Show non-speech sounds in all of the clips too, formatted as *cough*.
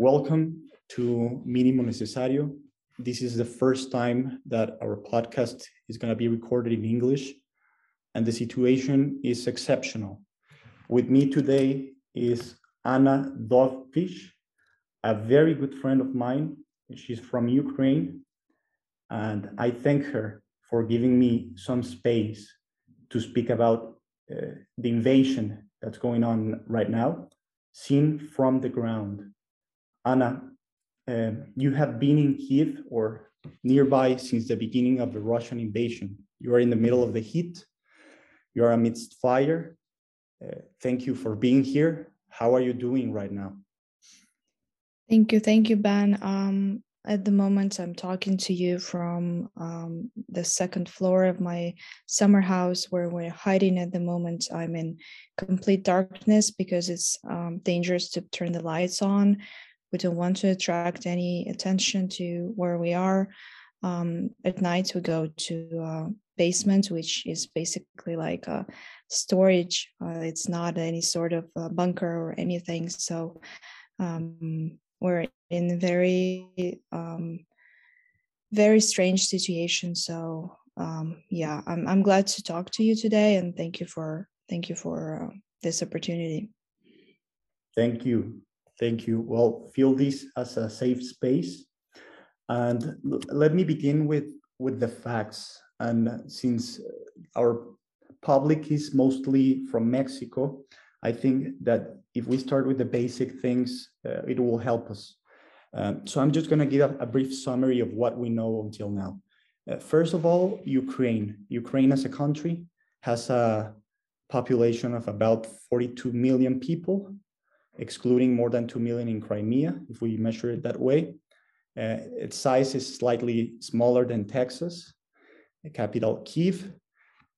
Welcome to Mínimo Necesario. This is the first time that our podcast is going to be recorded in English, and the situation is exceptional. With me today is Anna Dovfish, a very good friend of mine. She's from Ukraine, and I thank her for giving me some space to speak about uh, the invasion that's going on right now, seen from the ground. Anna, uh, you have been in Kiev or nearby since the beginning of the Russian invasion. You are in the middle of the heat. You are amidst fire. Uh, thank you for being here. How are you doing right now? Thank you. Thank you, Ben. Um, at the moment, I'm talking to you from um, the second floor of my summer house where we're hiding at the moment. I'm in complete darkness because it's um, dangerous to turn the lights on. We don't want to attract any attention to where we are. Um, at night, we go to uh, basement, which is basically like a storage. Uh, it's not any sort of bunker or anything. So um, we're in a very um, very strange situation so um, yeah I'm, I'm glad to talk to you today and thank you for thank you for uh, this opportunity thank you thank you well feel this as a safe space and let me begin with with the facts and since our public is mostly from mexico i think that if we start with the basic things, uh, it will help us. Um, so I'm just going to give a, a, brief summary of what we know until now. Uh, first of all, Ukraine. Ukraine as a country has a population of about 42 million people, excluding more than 2 million in Crimea, if we measure it that way. Uh, its size is slightly smaller than Texas, the capital Kiev,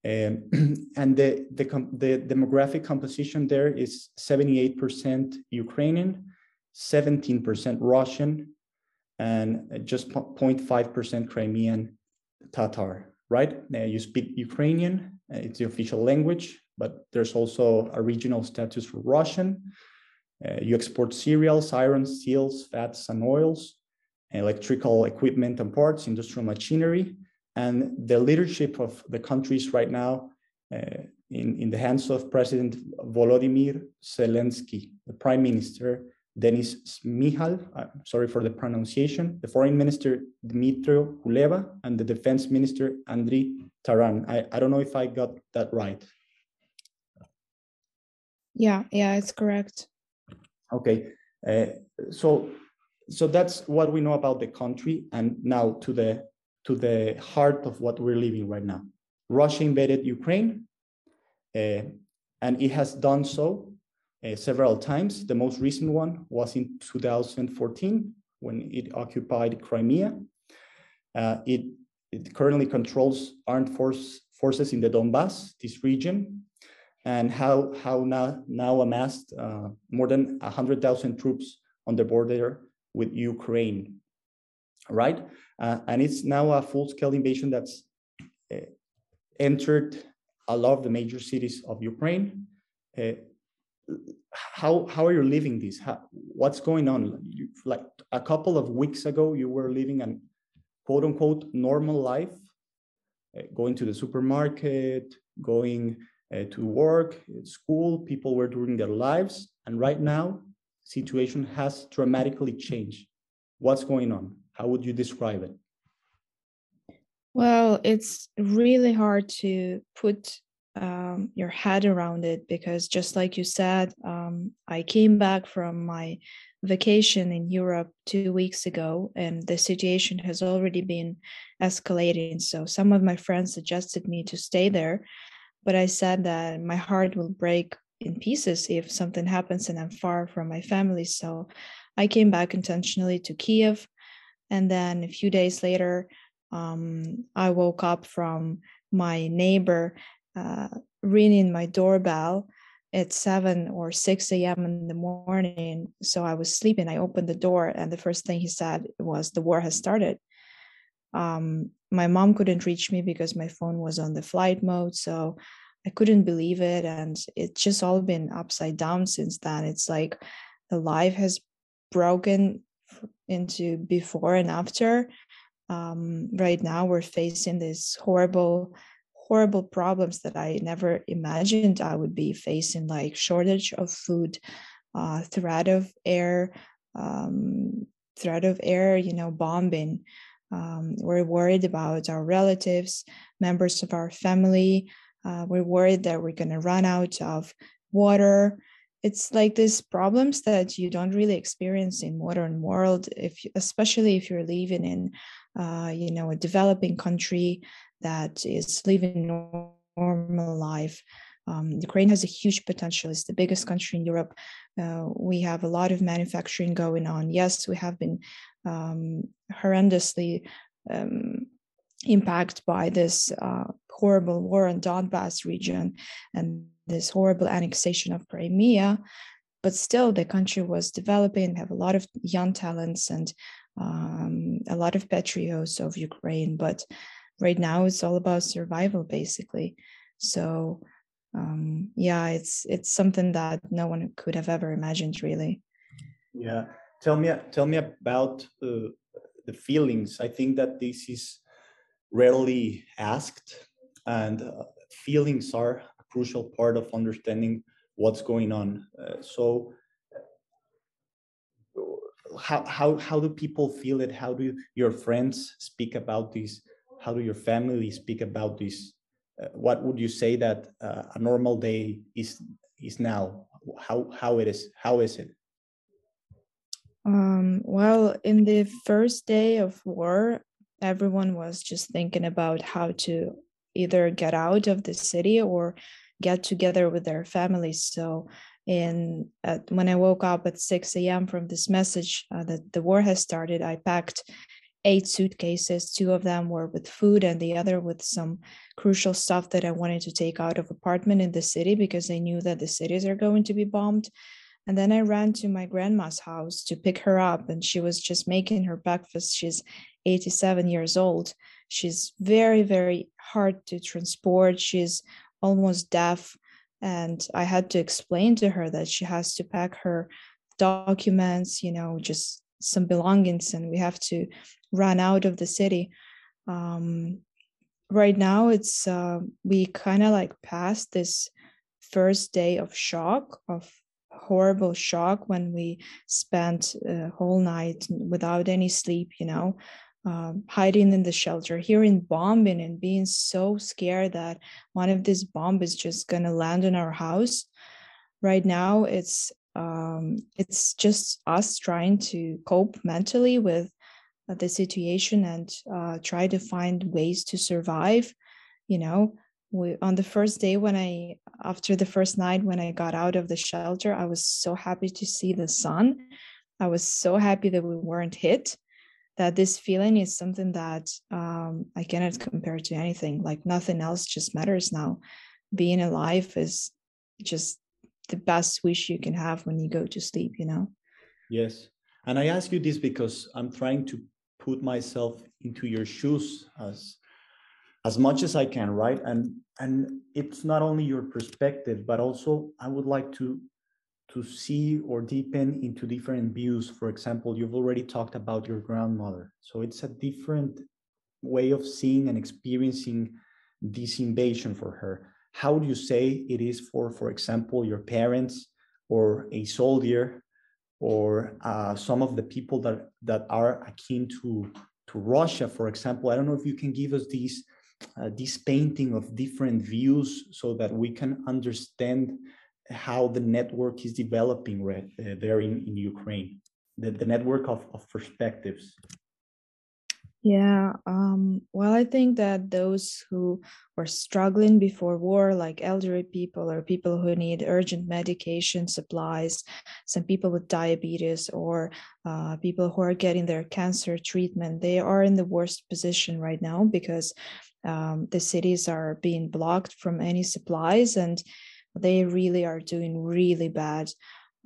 um, *clears throat* and the, the, the, demographic composition there is 78% Ukrainian, 17% Russian, and just 0.5% Crimean Tatar, right? Now you speak Ukrainian, uh, it's the official language, but there's also a regional status for Russian. Uh, you export cereals, iron, steels, fats, and oils, electrical equipment and parts, industrial machinery, and the leadership of the countries right now uh, in, in the hands of President Volodymyr Zelensky, the Prime Minister Denis Shmyhal, uh, sorry for the pronunciation, the Foreign Minister Dmitry Kuleba, and the Defense Minister Andriy Taran. I, I don't know if I got that right. Yeah, yeah, it's correct. Okay, uh, so so that's what we know about the country, and now to the to the heart of what we're living right now. Russia invaded Ukraine, uh, and it has done so uh, several times. The most recent one was in 2014 when it occupied Crimea. Uh, it, it currently controls armed force, forces in the Donbass, this region, and how, how now, now amassed uh, more than 100,000 troops on the border with Ukraine right? Uh, and it's now a full-scale invasion that's uh, entered a lot of the major cities of Ukraine. Uh, how how are you living this? How, what's going on? You, like a couple of weeks ago, you were living an quote unquote normal life, uh, going to the supermarket, going uh, to work, school. People were doing their lives, and right now, situation has dramatically changed. What's going on? How would you describe it? Well, it's really hard to put um, your head around it because, just like you said, um, I came back from my vacation in Europe two weeks ago, and the situation has already been escalating. So, some of my friends suggested me to stay there, but I said that my heart will break in pieces if something happens and I'm far from my family. So, I came back intentionally to Kiev and then a few days later, um, I woke up from my neighbor uh, ringing my doorbell at 7 or 6 a.m. in the morning. So I was sleeping. I opened the door, and the first thing he said was, The war has started. Um, my mom couldn't reach me because my phone was on the flight mode. So I couldn't believe it. And it's just all been upside down since then. It's like the life has broken into before and after. Um, right now, we're facing this horrible, horrible problems that I never imagined I would be facing, like shortage of food, uh, threat of air, um, threat of air, you know, bombing. Um, we're worried about our relatives, members of our family. Uh, we're worried that we're going to run out of water. It's like these problems that you don't really experience in modern world, if especially if you're living in, uh, you know, a developing country that is living normal life. Um, Ukraine has a huge potential. It's the biggest country in Europe. Uh, we have a lot of manufacturing going on. Yes, we have been um, horrendously um, impacted by this uh, horrible war in Donbass region and this horrible annexation of Crimea. But still, the country was developing, have a lot of young talents and um, a lot of patriots of Ukraine. But right now, it's all about survival, basically. So um, yeah, it's it's something that no one could have ever imagined, really. Yeah, tell me tell me about uh, the feelings. I think that this is rarely asked, and uh, feelings are a crucial part of understanding what's going on. Uh, so. How, how how do people feel it? How do your friends speak about this? How do your family speak about this uh, what would you say that uh, a normal day is is now? How how it is? How is it? Um, well, in the first day of war, everyone was just thinking about how to either get out of the city or get together with their families. So, in at, when I woke up at 6 a.m. from this message uh, that the war has started, I packed eight suitcases. Two of them were with food, and the other with some crucial stuff that I wanted to take out of apartment in the city because I knew that the cities are going to be bombed. And then I ran to my grandma's house to pick her up, and she was just making her breakfast. She's 87 years old. She's very, very hard to transport. She's almost deaf. And I had to explain to her that she has to pack her documents, you know, just some belongings, and we have to run out of the city. Um, right now, it's uh, we kind of like passed this first day of shock of horrible shock when we spent a whole night without any sleep you know uh, hiding in the shelter hearing bombing and being so scared that one of these bombs is just going to land in our house. Right now it's um, it's just us trying to cope mentally with uh, the situation and uh, try to find ways to survive you know we, on the first day when i after the first night when i got out of the shelter i was so happy to see the sun. I was so happy that we weren't hit that this feeling is something that um, i cannot compare to anything. Like nothing else just matters now. Being alive is just the best wish you can have when you go to sleep you know? Yes. And i ask you this because i'm trying to put myself into your shoes as as much as I can, right? And and it's not only your perspective, but also I would like to to see or deepen into different views. For example, you've already talked about your grandmother. So it's a different way of seeing and experiencing this invasion for her. How do you say it is for, for example, your parents or a soldier or uh, some of the people that that are akin to to Russia, for example. I don't know if you can give us these uh, this painting of different views so that we can understand how the network is developing right, uh, there in, in Ukraine, the, the network of, of perspectives. Yeah, um, well, I think that those who were struggling before war, like elderly people or people who need urgent medication supplies, some people with diabetes, or uh, people who are getting their cancer treatment, they are in the worst position right now because um, the cities are being blocked from any supplies and they really are doing really bad.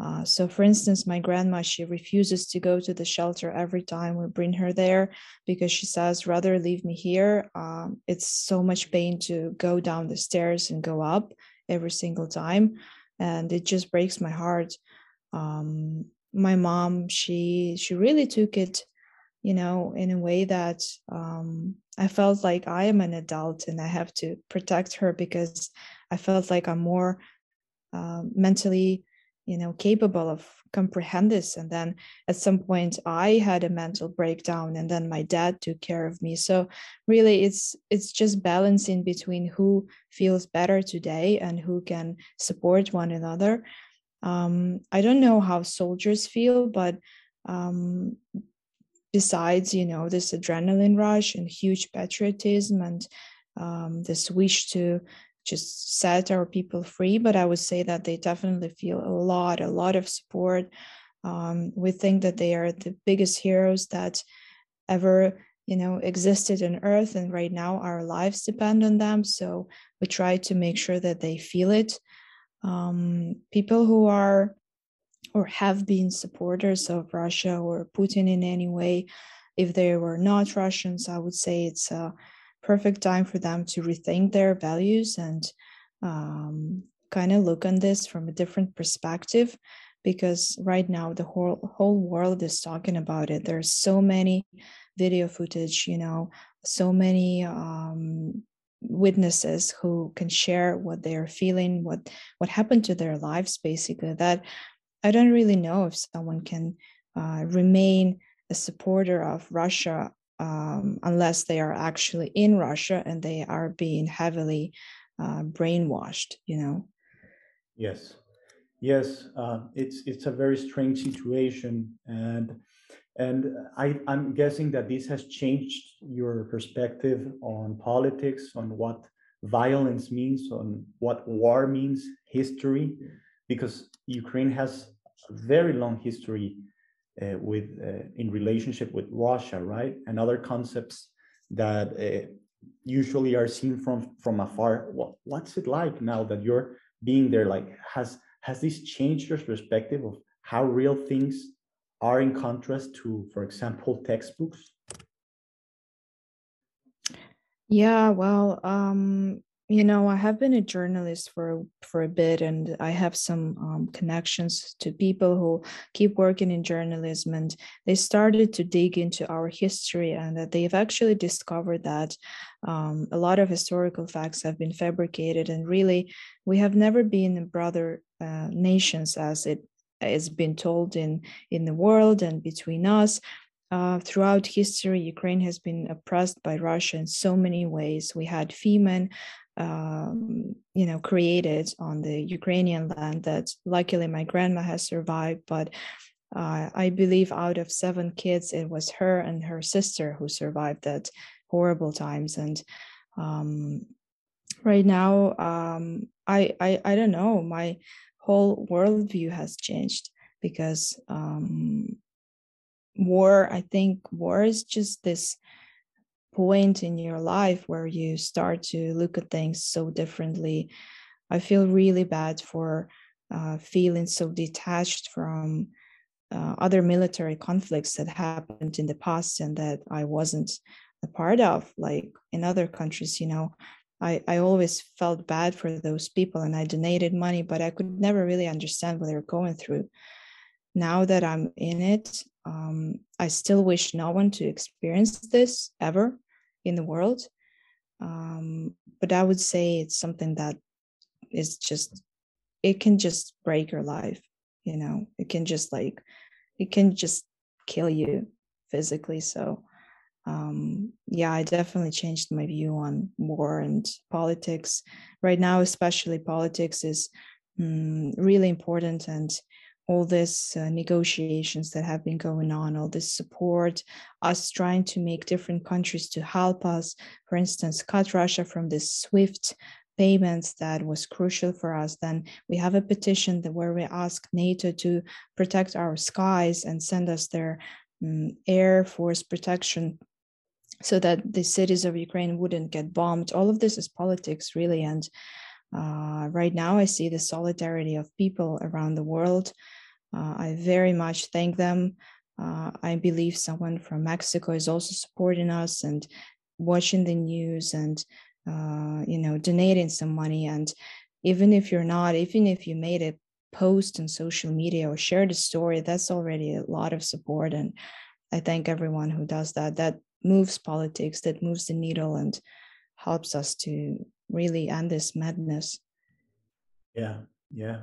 Uh, so, for instance, my grandma, she refuses to go to the shelter every time we bring her there because she says, rather leave me here. Um, it's so much pain to go down the stairs and go up every single time. And it just breaks my heart. Um, my mom she she really took it you know in a way that um, i felt like i am an adult and i have to protect her because i felt like i'm more uh, mentally you know capable of comprehend this. And then at some point i had a mental breakdown and then my dad took care of me. So really it's it's just balancing between who feels better today and who can support one another. Um, i don't know how soldiers feel but um, besides you know this adrenaline rush and huge patriotism and um, this wish to just set our people free but i would say that they definitely feel a lot a lot of support. Um, we think that they are the biggest heroes that ever you know existed on earth and right now our lives depend on them. So we try to make sure that they feel it. Um, people who are or have been supporters of russia or putin in any way. If they were not russians i would say it's a perfect time for them to rethink their values and um, kind of look on this from a different perspective because right now the whole whole world is talking about it. There's so many video footage you know so many um, witnesses who can share what they're feeling what what happened to their lives basically that i don't really know if someone can uh, remain a supporter of russia um, unless they are actually in Russia and they are being heavily uh, brainwashed, you know. Yes, yes, uh, it's it's a very strange situation, and and I, I'm guessing that this has changed your perspective on politics, on what violence means, on what war means, history, because Ukraine has a very long history uh, with uh, in relationship with Russia, right? And other concepts that uh, usually are seen from from afar. What, what's it like now that you're being there? Like, has has this changed your perspective of how real things are in contrast to, for example, textbooks? Yeah, well, um, you know, I have been a journalist for for a bit, and I have some um, connections to people who keep working in journalism, and they started to dig into our history, and that they've actually discovered that um, a lot of historical facts have been fabricated, and really, we have never been brother uh, nations as it has been told in in the world and between us. Uh, throughout history, Ukraine has been oppressed by Russia in so many ways. We had famine, um, you know created on the Ukrainian land that luckily my grandma has survived but uh, I believe out of seven kids it was her and her sister who survived that horrible times. And um, right now um, I, I I don't know. My whole worldview has changed because um, war I think war is just this point in your life where you start to look at things so differently. I feel really bad for uh, feeling so detached from uh, other military conflicts that happened in the past and that I wasn't a part of, like in other countries, you know. I, I always felt bad for those people and I donated money, but I could never really understand what they were going through. Now that I'm in it, um, I still wish no one to experience this ever in the world. Um, but I would say it's something that is just, it can just break your life. You know, it can just like, it can just kill you physically. So, um, yeah, I definitely changed my view on war and politics. Right now, especially politics is mm, really important and all these uh, negotiations that have been going on, all this support, us trying to make different countries to help us, for instance, cut Russia from this SWIFT payments that was crucial for us. Then we have a petition that where we ask NATO to protect our skies and send us their um, air force protection so that the cities of Ukraine wouldn't get bombed. All of this is politics, really, and uh, right now, I see the solidarity of people around the world. Uh, I very much thank them. Uh, I believe someone from Mexico is also supporting us and watching the news and uh, you know donating some money. And even if you're not, even if you made a post on social media or shared a story, that's already a lot of support. And I thank everyone who does that. That moves politics, that moves the needle and helps us to really end this madness. Yeah, yeah.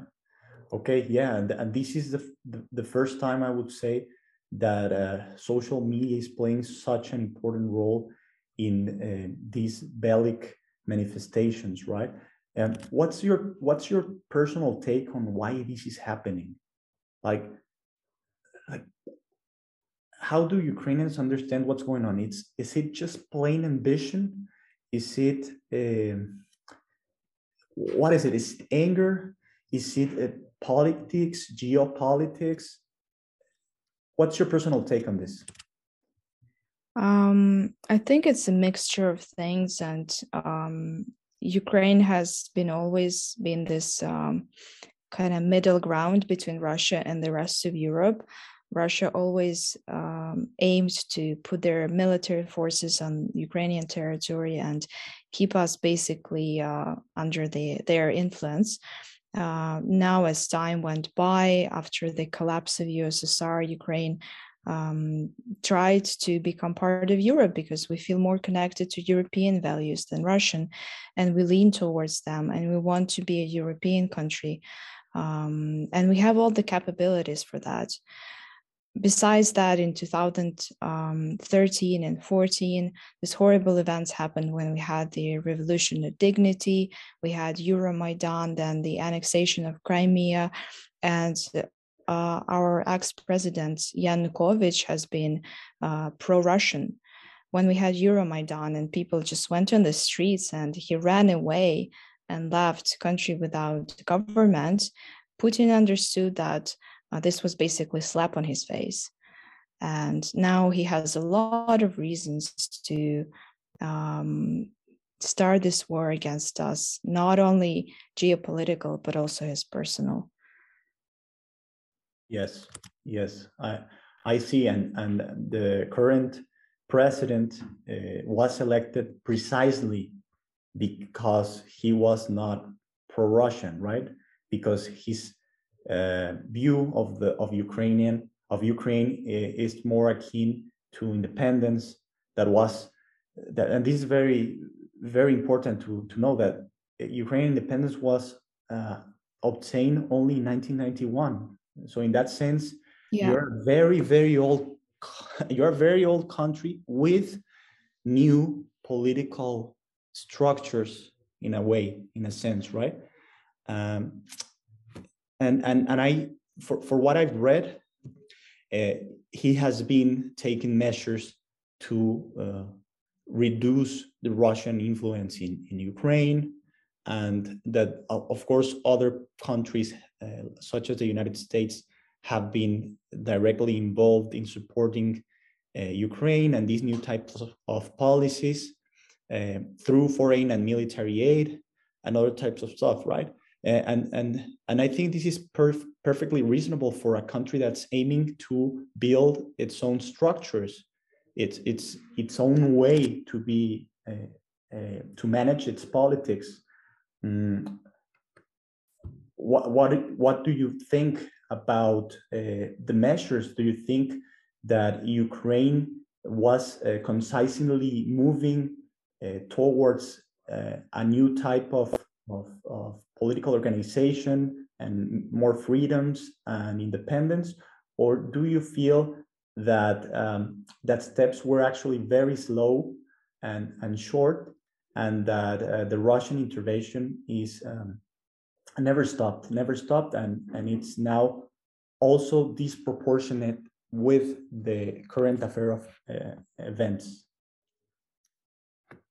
Okay, yeah. And, and this is the, the, the first time I would say that uh, social media is playing such an important role in uh, these bellic manifestations, right? And what's your what's your personal take on why this is happening? Like, like how do Ukrainians understand what's going on? It's is it just plain ambition? Is it uh, what is it? Is it anger? Is it uh, politics, geopolitics? What's your personal take on this? Um, I think it's a mixture of things, and um, Ukraine has been always been this um, kind of middle ground between Russia and the rest of Europe. Russia always um, aimed to put their military forces on Ukrainian territory and keep us basically uh, under the, their influence. Uh, now, as time went by, after the collapse of USSR, Ukraine um, tried to become part of Europe because we feel more connected to European values than Russian, and we lean towards them, and we want to be a European country, um, and we have all the capabilities for that. Besides that, in 2013 and 14, these horrible events happened when we had the Revolution of Dignity, we had Euromaidan, then the annexation of Crimea, and uh, our ex-president Yanukovych has been uh, pro-Russian. When we had Euromaidan and people just went on the streets and he ran away and left country without government, Putin understood that uh, this was basically slap on his face. And now he has a lot of reasons to um, start this war against us, not only geopolitical, but also his personal. Yes, yes, I I see, and and the current president uh, was elected precisely because he was not pro-Russian, right? Because uh, view of the of Ukrainian of Ukraine is more akin to independence. That was that, and this is very very important to to know that Ukrainian independence was uh, obtained only in 1991 so in that sense, yeah. you're a very, very old, *laughs* you're a very old country with new political structures in a way, in a sense, right? Um, and and and I, for for what I've read, uh, he has been taking measures to uh, reduce the Russian influence in in Ukraine, and that of course other countries uh, such as the United States have been directly involved in supporting uh, Ukraine and these new types of, of policies uh, through foreign and military aid and other types of stuff, right? And and and I think this is perf perfectly reasonable for a country that's aiming to build its own structures, its its its own way to be uh, uh, to manage its politics. Mm, what what what do you think about uh, the measures? Do you think that Ukraine was concisely moving towards a new type of, of, of political organization and more freedoms and independence, or do you feel that um, that steps were actually very slow and and short, and that uh, the Russian intervention is um, never stopped, never stopped, and and it's now also disproportionate with the current affair of uh, events.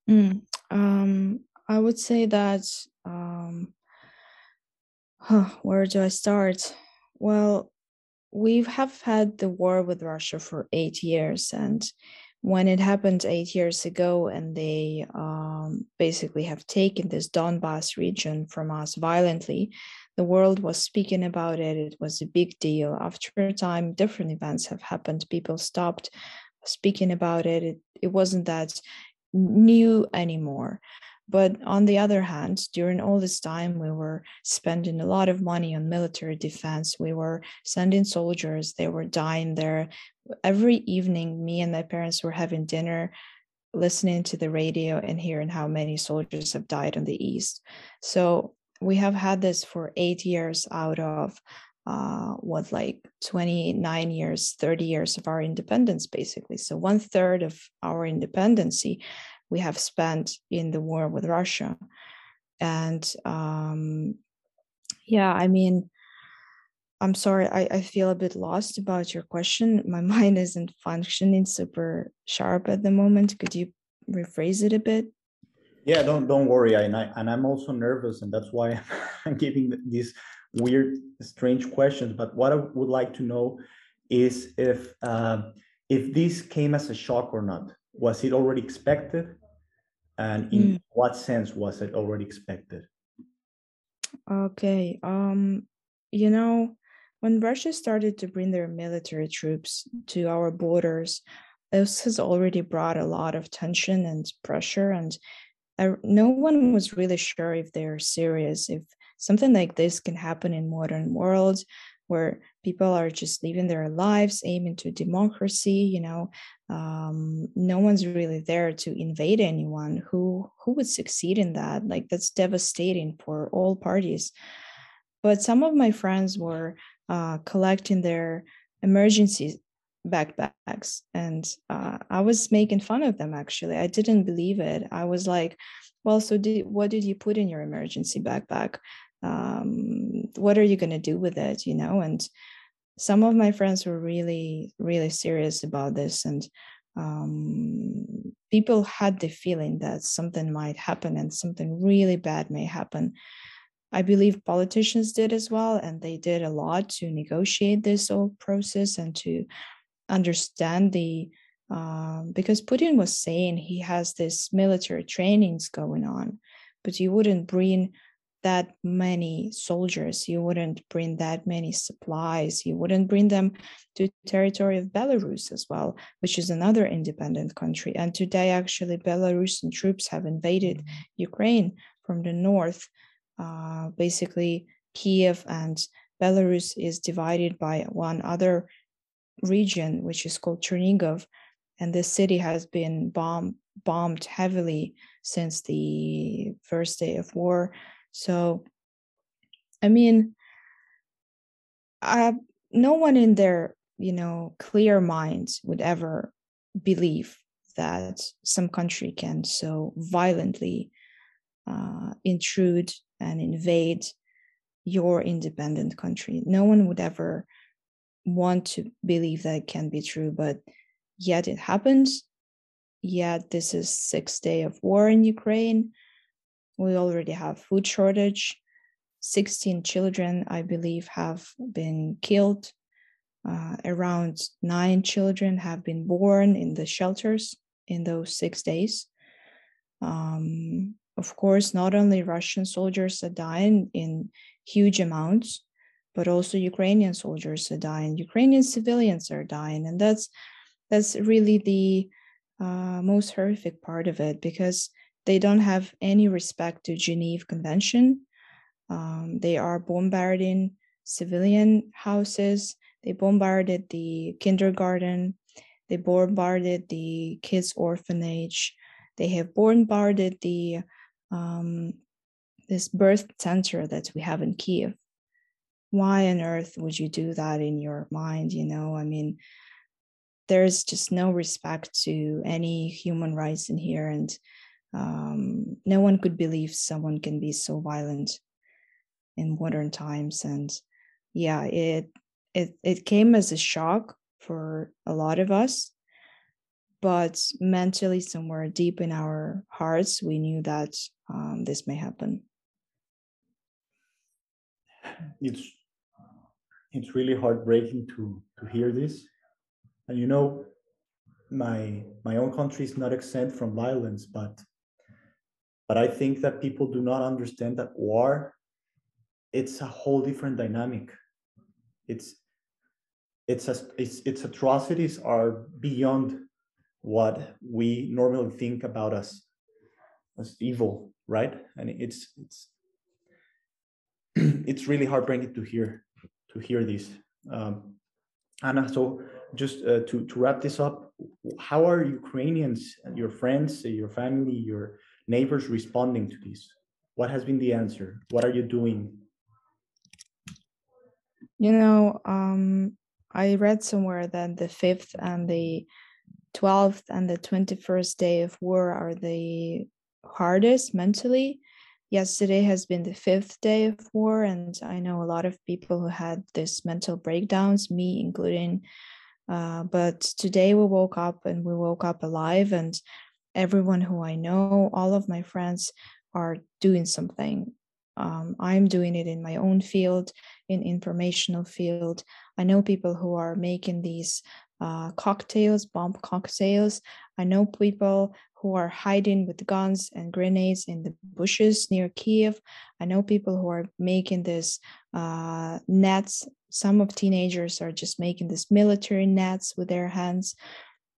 Mm, um, I would say that. Um, huh, where do I start? Well, we have had the war with Russia for eight years, and when it happened eight years ago and they um, basically have taken this Donbass region from us violently, the world was speaking about it. It was a big deal. After a time, different events have happened. People stopped speaking about it. It, it wasn't that new anymore. But on the other hand, during all this time, we were spending a lot of money on military defense. We were sending soldiers, they were dying there. Every evening, me and my parents were having dinner, listening to the radio and hearing how many soldiers have died on the East. So we have had this for eight years out of uh, what like 29 years 30 years of our independence basically so one third of our independency we have spent in the war with Russia. And um, yeah, I mean, I'm sorry, I, I feel a bit lost about your question. *laughs* My mind isn't functioning super sharp at the moment. Could you rephrase it a bit? Yeah, don't don't worry. And I and I'm also nervous, and that's why *laughs* I'm giving these weird, strange questions. But what I would like to know is if uh, if this came as a shock or not. Was it already expected? and in mm. what sense was it already expected okay um you know when russia started to bring their military troops to our borders this has already brought a lot of tension and pressure and uh, no one was really sure if they're serious if something like this can happen in modern world where people are just living their lives aiming to democracy you know um, no one's really there to invade anyone who who would succeed in that? Like that's devastating for all parties. But some of my friends were uh, collecting their emergency backpacks and uh, i was making fun of them actually. I didn't believe it. I was like well so did, what did you put in your emergency backpack um, what are you going to do with it you know? And some of my friends were really really serious about this and um, people had the feeling that something might happen and something really bad may happen. I believe politicians did as well and they did a lot to negotiate this whole process and to understand the um, because putin was saying he has this military trainings going on but you wouldn't bring that many soldiers you wouldn't bring that many supplies. You wouldn't bring them to territory of belarus as well which is another independent country. And today actually belarusian troops have invaded ukraine from the north. Uh, basically kiev and belarus is divided by one other region which is called chernigov. And this city has been bomb, bombed heavily since the first day of war so, I mean, I, no one in their, you know, clear minds would ever believe that some country can so violently uh, intrude and invade your independent country. No one would ever want to believe that it can be true, but yet it happens. Yet this is sixth day of war in Ukraine we already have food shortage. 16 children i believe have been killed. Uh, around nine children have been born in the shelters in those six days. Um, of course not only russian soldiers are dying in huge amounts but also ukrainian soldiers are dying. Ukrainian civilians are dying and that's that's really the uh, most horrific part of it because they don't have any respect to Geneva Convention. Um, they are bombarding civilian houses. They bombarded the kindergarten. They bombarded the kids' orphanage. They have bombarded the um, this birth center that we have in Kiev. Why on earth would you do that in your mind? You know, I mean, there's just no respect to any human rights in here, and um, no one could believe someone can be so violent in modern times. And yeah it it it came as a shock for a lot of us but mentally somewhere deep in our hearts we knew that um, this may happen. It's it's really heartbreaking to to hear this. And you know my my own country is not exempt from violence but but I think that people do not understand that war, it's a whole different dynamic. It's it's a, it's its atrocities are beyond what we normally think about us as evil, right? And it's it's *clears throat* it's really heartbreaking to hear to hear this. Um, Anna, so just uh, to to wrap this up, how are Ukrainians, your friends, your family, your neighbors responding to this? What has been the answer? What are you doing? You know, um, I read somewhere that the fifth and the 12th and the 21st day of war are the hardest mentally. Yesterday has been the fifth day of war, and I know a lot of people who had this mental breakdowns, me including. Uh, but today we woke up and we woke up alive, and everyone who I know, all of my friends are doing something. Um, I'm doing it in my own field, in informational field. I know people who are making these uh, cocktails, bomb cocktails. I know people who are hiding with guns and grenades in the bushes near Kiev. I know people who are making this uh, nets. Some of teenagers are just making this military nets with their hands.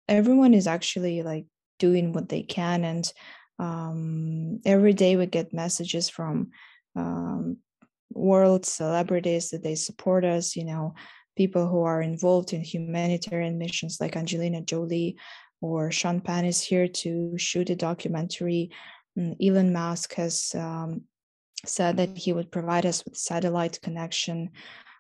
Everyone is actually like doing what they can, and um, every day we get messages from um, world celebrities that they support us. You know, people who are involved in humanitarian missions like Angelina Jolie or Sean Penn is here to shoot a documentary. Mm, Elon Musk has um, said that he would provide us with satellite connection.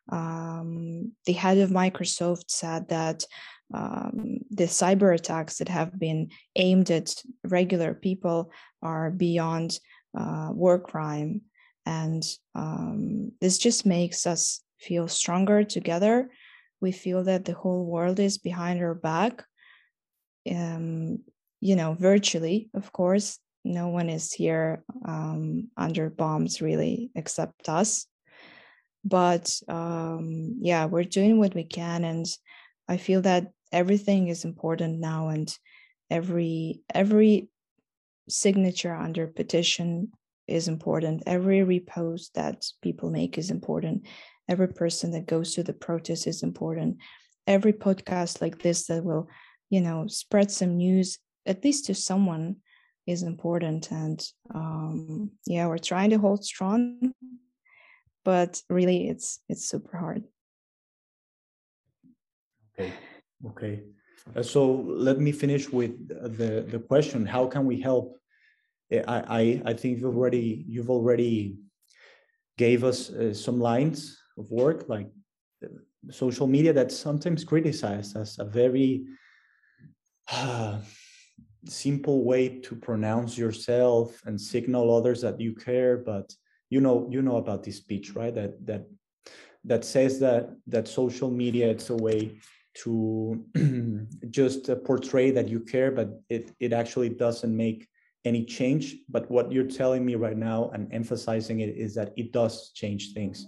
Um, the head of Microsoft said that um, the cyber attacks that have been aimed at regular people are beyond uh, war crime. And um, this just makes us feel stronger together. We feel that the whole world is behind our back. Um, you know, virtually, of course, no one is here um, under bombs really except us. But um, yeah, we're doing what we can, and I feel that everything is important now, and every every signature under petition is important. Every repost that people make is important. Every person that goes to the protest is important. Every podcast like this that will you know spread some news at least to someone is important. And um yeah we're trying to hold strong but really it's it's super hard. Okay okay. Uh, so let me finish with the the question. How can we help? I i, I think you've already you've already gave us uh, some lines of work like social media that's sometimes criticized as a very uh, simple way to pronounce yourself and signal others that you care but you know you know about this speech right? That that that says that that social media it's a way to *clears throat* just uh, portray that you care but it it actually doesn't make any change but what you're telling me right now and emphasizing it is that it does change things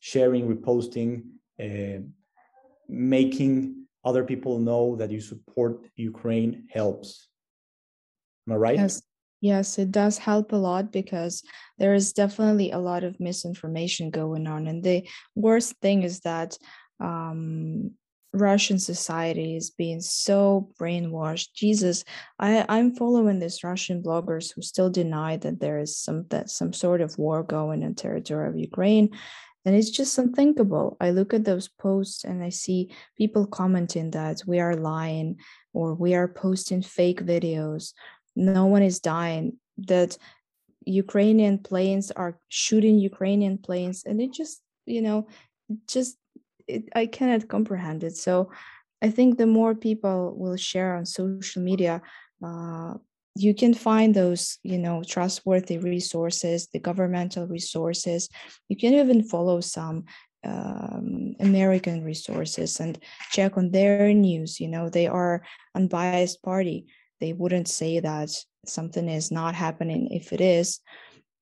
sharing, reposting, uh, making other people know that you support Ukraine helps. Am I right? Yes. Yes, it does help a lot because there is definitely a lot of misinformation going on. And the worst thing is that um, Russian society is being so brainwashed. Jesus, I, I'm following these Russian bloggers who still deny that there is some that some sort of war going in territory of Ukraine. And it's just unthinkable. I look at those posts and I see people commenting that we are lying or we are posting fake videos. No one is dying. That Ukrainian planes are shooting Ukrainian planes. And it just, you know, just, it, I cannot comprehend it. So I think the more people will share on social media, uh, you can find those you know trustworthy resources the governmental resources. You can even follow some um, american resources and check on their news. You know they are unbiased party. They wouldn't say that something is not happening if it is.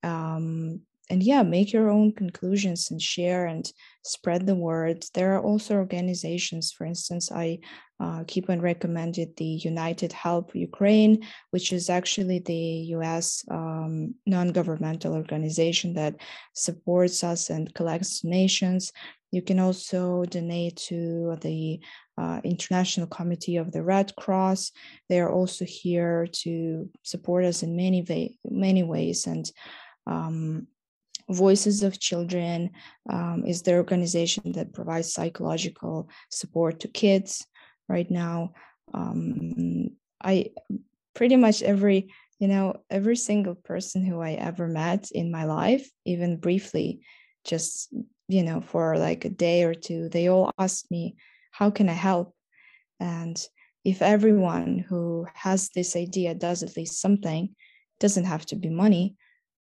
Um, and yeah, make your own conclusions and share and spread the word. There are also organizations, for instance, I uh, keep on recommended the United Help Ukraine, which is actually the US um, non governmental organization that supports us and collects donations. You can also donate to the uh, International Committee of the Red Cross. They are also here to support us in many, va- many ways. And um, Voices of Children um, is the organization that provides psychological support to kids right now. Um, I pretty much every, you know, every single person who I ever met in my life, even briefly, just, you know, for like a day or two, they all asked me, How can I help? And if everyone who has this idea does at least something, doesn't have to be money,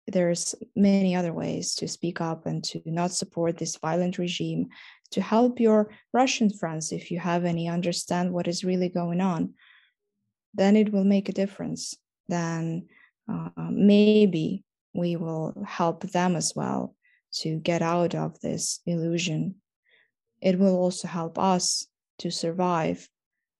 there's many other ways to speak up and to not support this violent regime to help your russian friends if you have any understand what is really going on then it will make a difference. Then uh, maybe we will help them as well to get out of this illusion. It will also help us to survive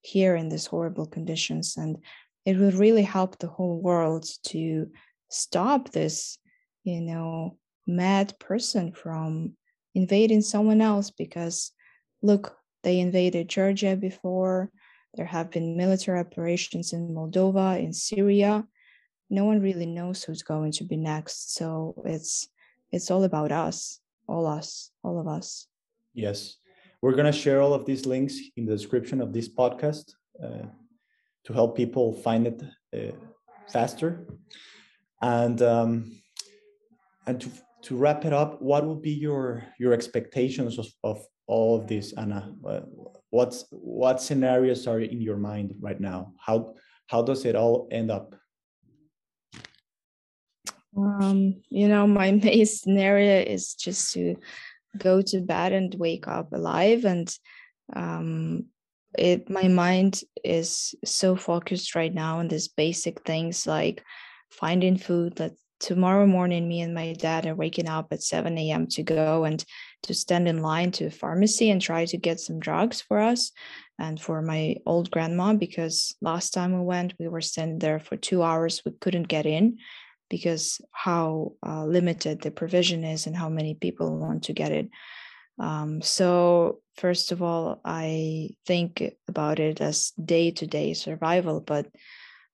here in these horrible conditions and it will really help the whole world to stop this, you know, mad person from invading someone else because look, they invaded Georgia before. There have been military operations in Moldova, in Syria. No one really knows who's going to be next. So it's it's all about us, all us, all of us. Yes. We're going to share all of these links in the description of this podcast uh, to help people find it uh, faster. And um, and to to wrap it up, what would be your your expectations of, of all of this, Anna? What's what scenarios are in your mind right now? How how does it all end up? Um, you know, my *laughs* main scenario is just to go to bed and wake up alive and um it my mind is so focused right now on these basic things like finding food that tomorrow morning me and my dad are waking up at 7 a.m to go and to stand in line to a pharmacy and try to get some drugs for us and for my old grandma because last time we went we were standing there for two hours. We couldn't get in because how uh, limited the provision is and how many people want to get it. Um, so first of all i think about it as day-to-day survival but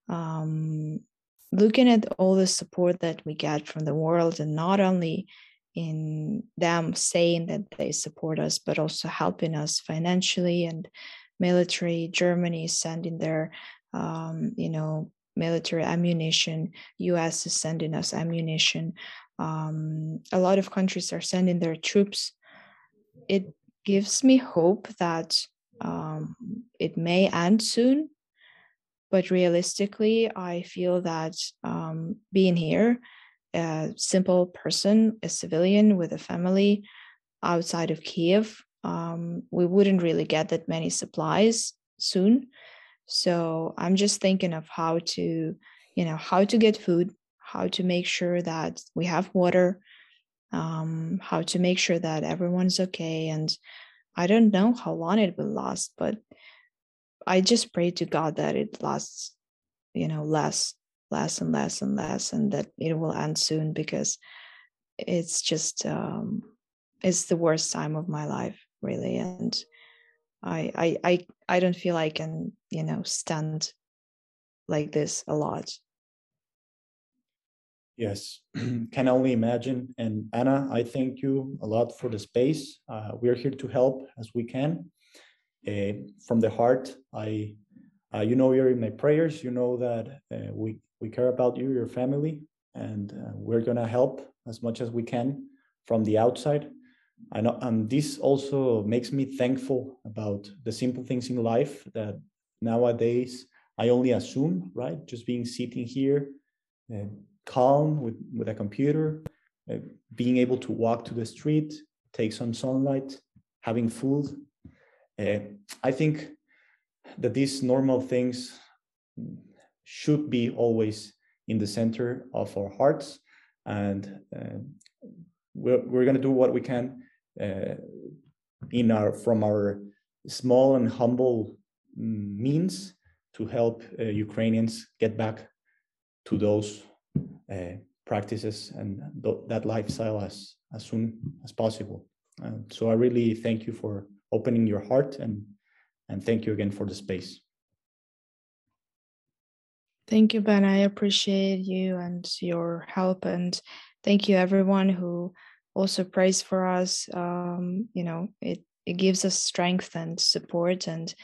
um, looking at all the support that we get from the world and not only in them saying that they support us but also helping us financially and military germany is sending their um, you know military ammunition us is sending us ammunition. Um, a lot of countries are sending their troops. It gives me hope that um, it may end soon but realistically, I feel that um, being here, a simple person, a civilian with a family outside of Kiev, um, we wouldn't really get that many supplies soon. So I'm just thinking of how to, you know, how to get food, how to make sure that we have water, um, how to make sure that everyone's okay. And I don't know how long it will last, but I just pray to God that it lasts, you know, less, less and less and less, and that it will end soon because it's just um, it's the worst time of my life, really, and I I I I don't feel I can you know stand like this a lot. Yes, *clears throat* can only imagine. And Anna, I thank you a lot for the space. Uh, we're here to help as we can uh, from the heart. I, uh, you know, you're in my prayers. You know that uh, we we care about you, your family, and uh, we're gonna help as much as we can from the outside. I know, and this also makes me thankful about the simple things in life that nowadays I only assume, right? Just being sitting here, uh, calm with with a computer, uh, being able to walk to the street, take some sunlight, having food, uh, I think that these normal things should be always in the center of our hearts and uh, we're, we're going to do what we can uh, in our from our small and humble means to help uh, Ukrainians get back to those uh, practices and th that lifestyle as as soon as possible. so I really thank you for opening your heart and and thank you again for the space. Thank you, Ben. I appreciate you and your help, and thank you everyone who also prays for us. Um, you know, it it gives us strength and support. And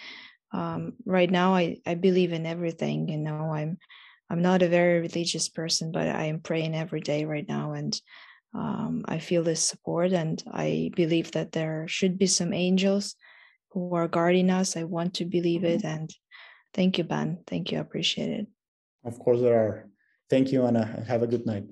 um, right now, I I believe in everything. You know, I'm I'm not a very religious person, but I am praying every day right now, and um, I feel this support, and I believe that there should be some angels who are guarding us. I want to believe it, mm-hmm. and thank you, Ben. Thank you. I appreciate it. Of course, there are. Thank you, Anna. Have a good night.